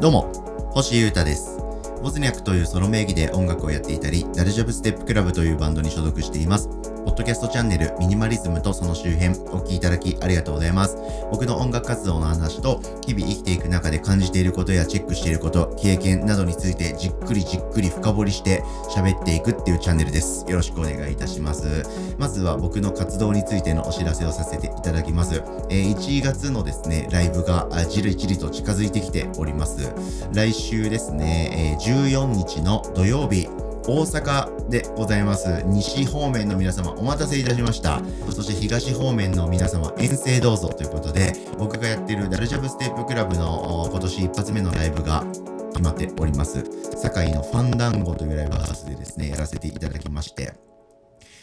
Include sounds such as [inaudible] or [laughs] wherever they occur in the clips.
どうも、星優太です。ボズニャクというソロ名義で音楽をやっていたり、ダルジャブステップクラブというバンドに所属しています。ポッドキャストチャンネルミニマリズムとその周辺お聞きいただきありがとうございます。僕の音楽活動の話と日々生きていく中で感じていることやチェックしていること、経験などについてじっくりじっくり深掘りして喋っていくっていうチャンネルです。よろしくお願いいたします。まずは僕の活動についてのお知らせをさせていただきます。えー、1月のですね、ライブがじりじりと近づいてきております。来週ですね、えー、14日の土曜日、大阪でございます。西方面の皆様、お待たせいたしました。そして東方面の皆様、遠征どうぞということで、僕がやってるダルジャブステップクラブの今年一発目のライブが決まっております。堺のファンダンゴというライブハウスでですね、やらせていただきまして、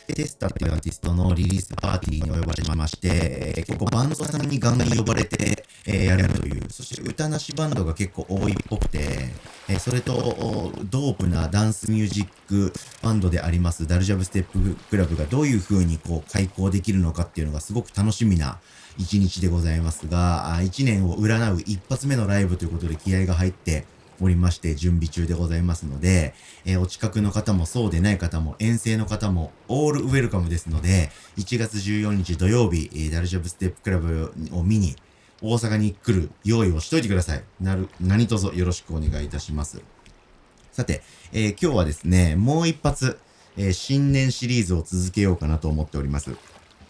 テスタっていうアーティストのリリースパーティーにお呼ばれまして、結構バンドさんにガンガン呼ばれて、えー、やるという、そして歌なしバンドが結構多いっぽくて、え、それと、ドープなダンスミュージックバンドであります、ダルジャブステップクラブがどういう風にこう開講できるのかっていうのがすごく楽しみな一日でございますが、一年を占う一発目のライブということで気合が入って、おりまして準備中でございますので、えー、お近くの方もそうでない方も遠征の方もオールウェルカムですので、1月14日土曜日、え、ダルジャブステップクラブを見に大阪に来る用意をしといてください。なる、何卒よろしくお願いいたします。さて、えー、今日はですね、もう一発、えー、新年シリーズを続けようかなと思っております。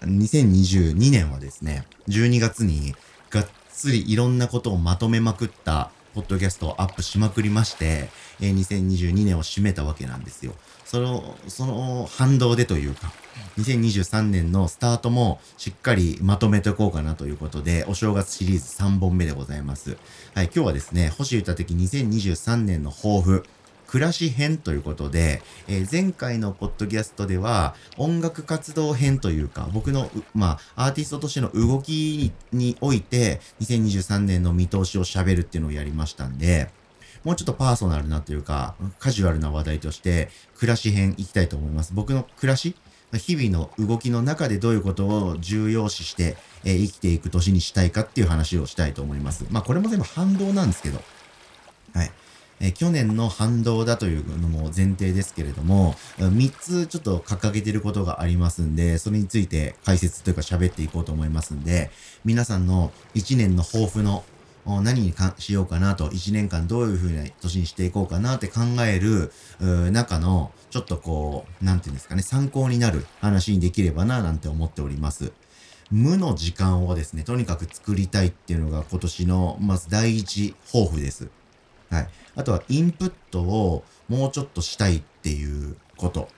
2022年はですね、12月にがっつりいろんなことをまとめまくったポッドキャストをアップしまくりまして、えー、2022年を締めたわけなんですよ。その、その反動でというか、2023年のスタートもしっかりまとめておこうかなということで、お正月シリーズ3本目でございます。はい、今日はですね、星歌的2023年の抱負、暮らし編ということで、えー、前回のポッドキャストでは音楽活動編というか、僕の、まあ、アーティストとしての動きにおいて、2023年の見通しを喋るっていうのをやりましたんで、もうちょっとパーソナルなというか、カジュアルな話題として、暮らし編いきたいと思います。僕の暮らし日々の動きの中でどういうことを重要視して、えー、生きていく年にしたいかっていう話をしたいと思います。まあこれも全部反動なんですけど。はい。え去年の反動だというのも前提ですけれども、3つちょっと掲げてることがありますんで、それについて解説というか喋っていこうと思いますんで、皆さんの1年の抱負の何にかしようかなと、1年間どういう風な年にしていこうかなって考える中の、ちょっとこう、なんていうんですかね、参考になる話にできればな、なんて思っております。無の時間をですね、とにかく作りたいっていうのが今年の、まず第一抱負です。はい。あとはインプットをもうちょっとしたいっていうこと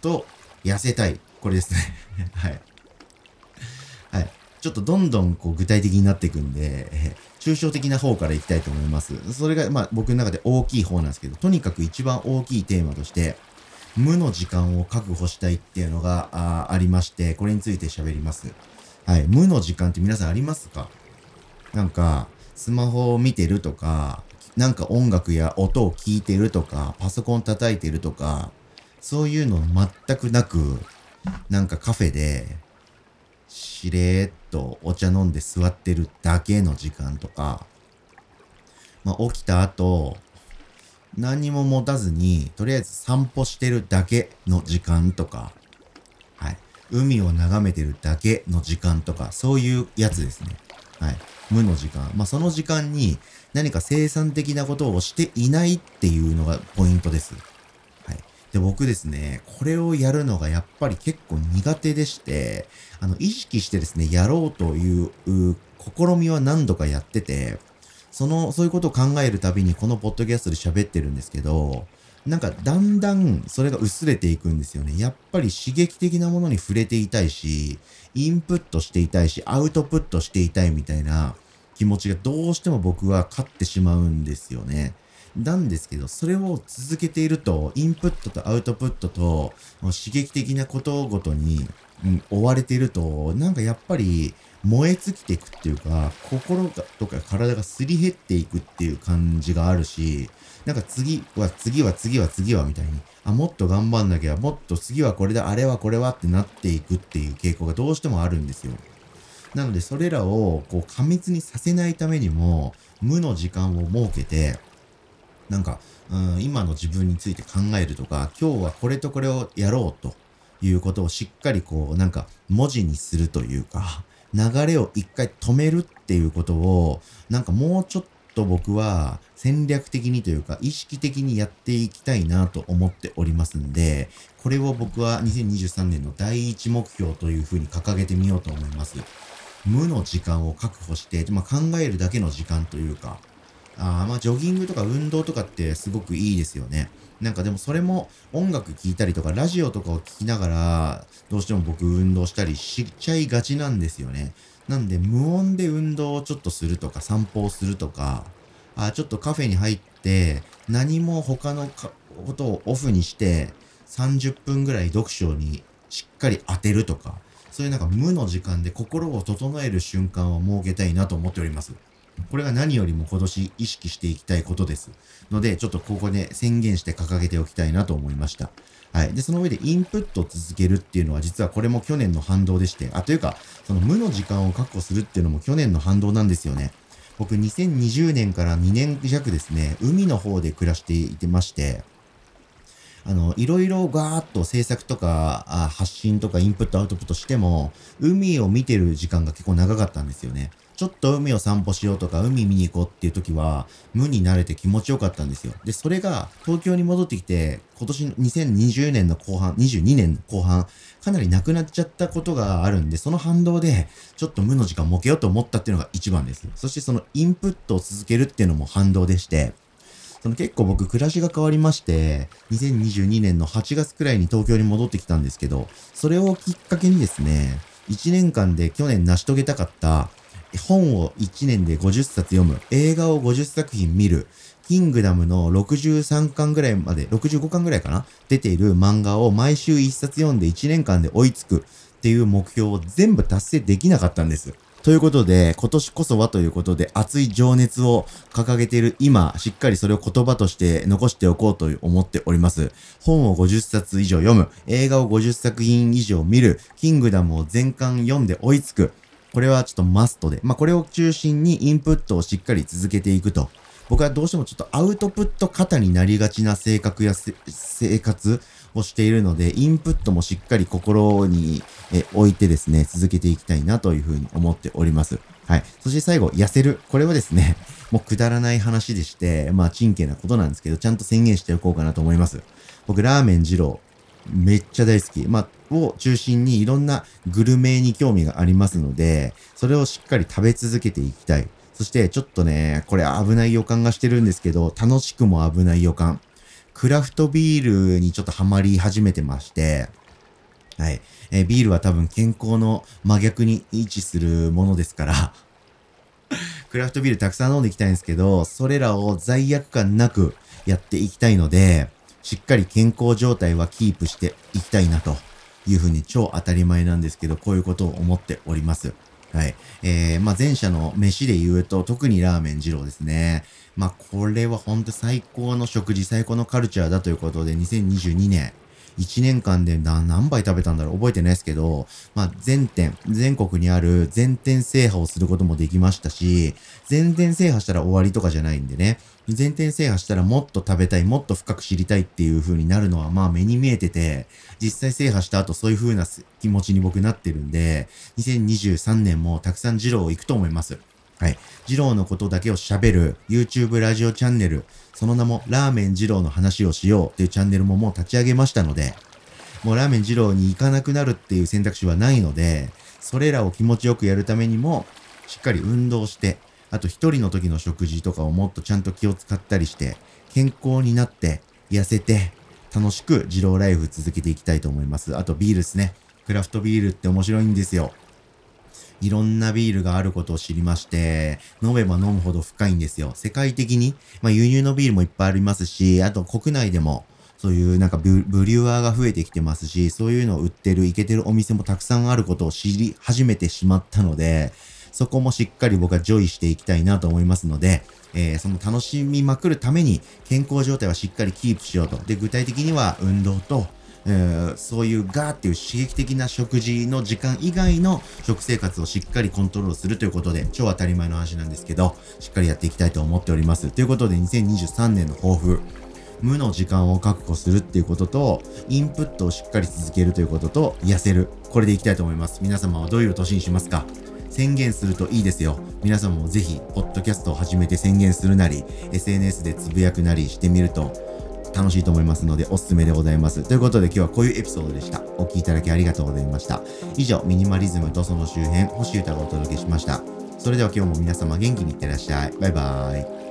と、痩せたい。これですね。[laughs] はい。はい。ちょっとどんどんこう具体的になっていくんで、え、[laughs] 抽象的な方からいきたいと思います。それがまあ僕の中で大きい方なんですけど、とにかく一番大きいテーマとして、無の時間を確保したいっていうのがあありまして、これについて喋ります。はい。無の時間って皆さんありますか？なんか、スマホを見てるとか、なんか音楽や音を聞いてるとか、パソコン叩いてるとか、そういうの全くなく、なんかカフェで、しれーっとお茶飲んで座ってるだけの時間とか、まあ、起きた後、何も持たずに、とりあえず散歩してるだけの時間とか、はい。海を眺めてるだけの時間とか、そういうやつですね。はい。無の時間。まあ、その時間に何か生産的なことをしていないっていうのがポイントです。はい。で、僕ですね、これをやるのがやっぱり結構苦手でして、あの、意識してですね、やろうという試みは何度かやってて、その、そういうことを考えるたびにこのポッドキャストで喋ってるんですけど、なんかだんだんそれが薄れていくんですよね。やっぱり刺激的なものに触れていたいし、インプットしていたいし、アウトプットしていたいみたいな気持ちがどうしても僕は勝ってしまうんですよね。なんですけど、それを続けていると、インプットとアウトプットと刺激的なことごとに、うん、追われていると、なんかやっぱり燃え尽きていくっていうか、心とか体がすり減っていくっていう感じがあるし、なんか次は次は次は次はみたいに、あ、もっと頑張んなきゃ、もっと次はこれだ、あれはこれはってなっていくっていう傾向がどうしてもあるんですよ。なので、それらをこう過密にさせないためにも、無の時間を設けて、なんか、うん、今の自分について考えるとか、今日はこれとこれをやろうということをしっかりこう、なんか文字にするというか、流れを一回止めるっていうことを、なんかもうちょっと僕は戦略的にというか意識的にやっていきたいなと思っておりますんで、これを僕は2023年の第一目標というふうに掲げてみようと思います。無の時間を確保して、まあ、考えるだけの時間というか、あまあジョギングとか運動とかってすごくいいですよね。なんかでもそれも音楽聴いたりとかラジオとかを聴きながらどうしても僕運動したりしちゃいがちなんですよね。なんで無音で運動をちょっとするとか散歩をするとか、あちょっとカフェに入って何も他のことをオフにして30分ぐらい読書にしっかり当てるとか、そういうなんか無の時間で心を整える瞬間を設けたいなと思っております。これが何よりも今年意識していきたいことです。ので、ちょっとここで宣言して掲げておきたいなと思いました。はい。で、その上でインプットを続けるっていうのは実はこれも去年の反動でして、あ、というか、その無の時間を確保するっていうのも去年の反動なんですよね。僕2020年から2年弱ですね、海の方で暮らしていてまして、あの、いろいろガーッと制作とか、あ発信とかインプットアウトプットしても、海を見てる時間が結構長かったんですよね。ちょっと海を散歩しようとか、海見に行こうっていう時は、無に慣れて気持ちよかったんですよ。で、それが東京に戻ってきて、今年の2020年の後半、22年の後半、かなりなくなっちゃったことがあるんで、その反動で、ちょっと無の時間設けようと思ったっていうのが一番です。そしてそのインプットを続けるっていうのも反動でして、その結構僕暮らしが変わりまして、2022年の8月くらいに東京に戻ってきたんですけど、それをきっかけにですね、1年間で去年成し遂げたかった本を1年で50冊読む、映画を50作品見る、キングダムの63巻ぐらいまで、65巻ぐらいかな？出ている漫画を毎週1冊読んで1年間で追いつく。っていう目標を全部達成できなかったんです。ということで、今年こそはということで、熱い情熱を掲げている今、しっかりそれを言葉として残しておこうと思っております。本を50冊以上読む、映画を50作品以上見る、キングダムを全巻読んで追いつく、これはちょっとマストで、まあこれを中心にインプットをしっかり続けていくと。僕はどうしてもちょっとアウトプット型になりがちな性格や生活をしているので、インプットもしっかり心に置いてですね、続けていきたいなというふうに思っております。はい。そして最後、痩せる。これはですね、もうくだらない話でして、まあ、ちんけなことなんですけど、ちゃんと宣言しておこうかなと思います。僕、ラーメン二郎、めっちゃ大好き。まあ、を中心にいろんなグルメに興味がありますので、それをしっかり食べ続けていきたい。そしてちょっとね、これ危ない予感がしてるんですけど、楽しくも危ない予感。クラフトビールにちょっとハマり始めてまして、はい。えー、ビールは多分健康の真逆に位置するものですから [laughs] クラフトビールたくさん飲んでいきたいんですけど、それらを罪悪感なくやっていきたいので、しっかり健康状態はキープしていきたいなというふうに超当たり前なんですけど、こういうことを思っております。はい。えー、まあ、前者の飯で言うと、特にラーメン二郎ですね。まあ、これはほんと最高の食事、最高のカルチャーだということで、2022年、1年間で何杯食べたんだろう？覚えてないですけど、まあ、全店、全国にある全店制覇をすることもできましたし、全店制覇したら終わりとかじゃないんでね、全店制覇したらもっと食べたい、もっと深く知りたいっていう風になるのはまあ目に見えてて、実際制覇した後そういう風な気持ちに僕なってるんで、2023年もたくさん二郎行くと思います。はい。二郎のことだけを喋る YouTube ラジオチャンネル、その名もラーメン二郎の話をしようっていうチャンネルももう立ち上げましたので、もうラーメン二郎に行かなくなるっていう選択肢はないので、それらを気持ちよくやるためにも、しっかり運動して、あと一人の時の食事とかをもっとちゃんと気を使ったりして、健康になって、痩せて、楽しく二郎ライフ続けていきたいと思います。あとビールですね。クラフトビールって面白いんですよ。いろんなビールがあることを知りまして、飲めば飲むほど深いんですよ。世界的に、まあ、輸入のビールもいっぱいありますし、あと国内でも、そういうなんかブリュワーが増えてきてますし、そういうのを売ってる、いけてるお店もたくさんあることを知り始めてしまったので、そこもしっかりエンジョイしていきたいなと思いますので、えー、その楽しみまくるために健康状態はしっかりキープしようと。で、具体的には運動と、えー、そういうガーっていう刺激的な食事の時間以外の食生活をしっかりコントロールするということで、超当たり前の話なんですけど、しっかりやっていきたいと思っております。ということで、2023年の抱負。無の時間を確保するっていうことと、インプットをしっかり続けるということと、痩せる。これでいきたいと思います。皆様はどういう年にしますか？宣言するといいですよ。皆様もぜひ、ポッドキャストを始めて宣言するなり、SNS でつぶやくなりしてみると、楽しいと思いますので、おすすめでございます。ということで今日はこういうエピソードでした。お聴きいただきありがとうございました。以上、ミニマリズムとその周辺、星歌をお届けしました。それでは今日も皆様元気にいってらっしゃい。バイバーイ。